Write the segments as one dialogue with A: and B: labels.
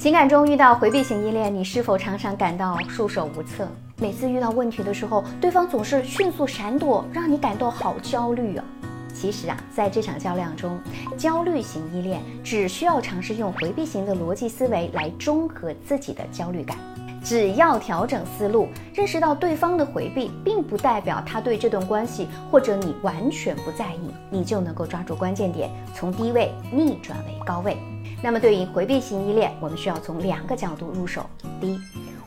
A: 情感中遇到回避型依恋，你是否常常感到束手无策？每次遇到问题的时候，对方总是迅速闪躲，让你感到好焦虑啊！其实啊，在这场较量中，焦虑型依恋只需要尝试用回避型的逻辑思维来中和自己的焦虑感。只要调整思路，认识到对方的回避并不代表他对这段关系或者你完全不在意，你就能够抓住关键点，从低位逆转为高位。那么，对于回避型依恋，我们需要从两个角度入手。第一，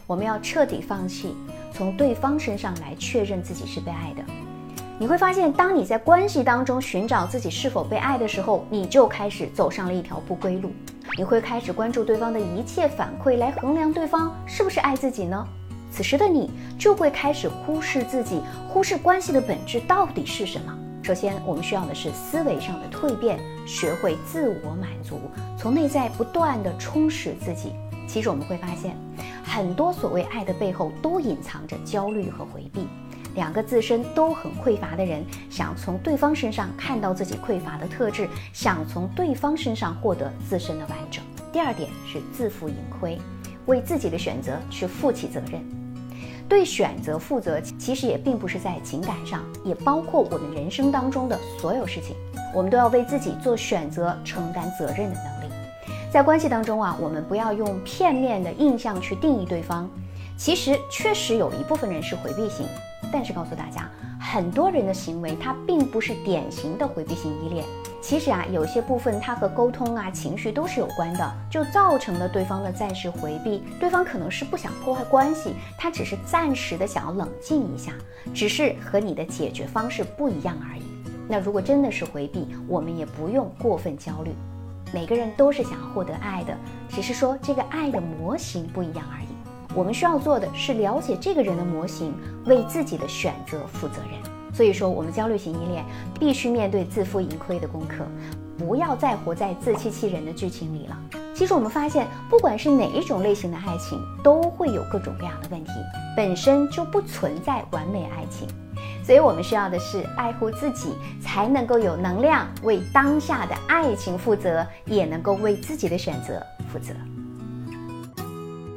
A: 我们要彻底放弃从对方身上来确认自己是被爱的。你会发现，当你在关系当中寻找自己是否被爱的时候，你就开始走上了一条不归路。你会开始关注对方的一切反馈，来衡量对方是不是爱自己呢？此时的你就会开始忽视自己，忽视关系的本质到底是什么。首先，我们需要的是思维上的蜕变，学会自我满足，从内在不断的充实自己。其实我们会发现，很多所谓爱的背后，都隐藏着焦虑和回避。两个自身都很匮乏的人，想从对方身上看到自己匮乏的特质，想从对方身上获得自身的完整。第二点是自负盈亏，为自己的选择去负起责任。对选择负责，其实也并不是在情感上，也包括我们人生当中的所有事情，我们都要为自己做选择承担责任的能力。在关系当中啊，我们不要用片面的印象去定义对方。其实确实有一部分人是回避型，但是告诉大家，很多人的行为他并不是典型的回避型依恋。其实啊，有些部分它和沟通啊、情绪都是有关的，就造成了对方的暂时回避。对方可能是不想破坏关系，他只是暂时的想要冷静一下，只是和你的解决方式不一样而已。那如果真的是回避，我们也不用过分焦虑。每个人都是想要获得爱的，只是说这个爱的模型不一样而已。我们需要做的是了解这个人的模型，为自己的选择负责任。所以说，我们焦虑型依恋必须面对自负盈亏的功课，不要再活在自欺欺人的剧情里了。其实我们发现，不管是哪一种类型的爱情，都会有各种各样的问题，本身就不存在完美爱情。所以我们需要的是爱护自己，才能够有能量为当下的爱情负责，也能够为自己的选择负责。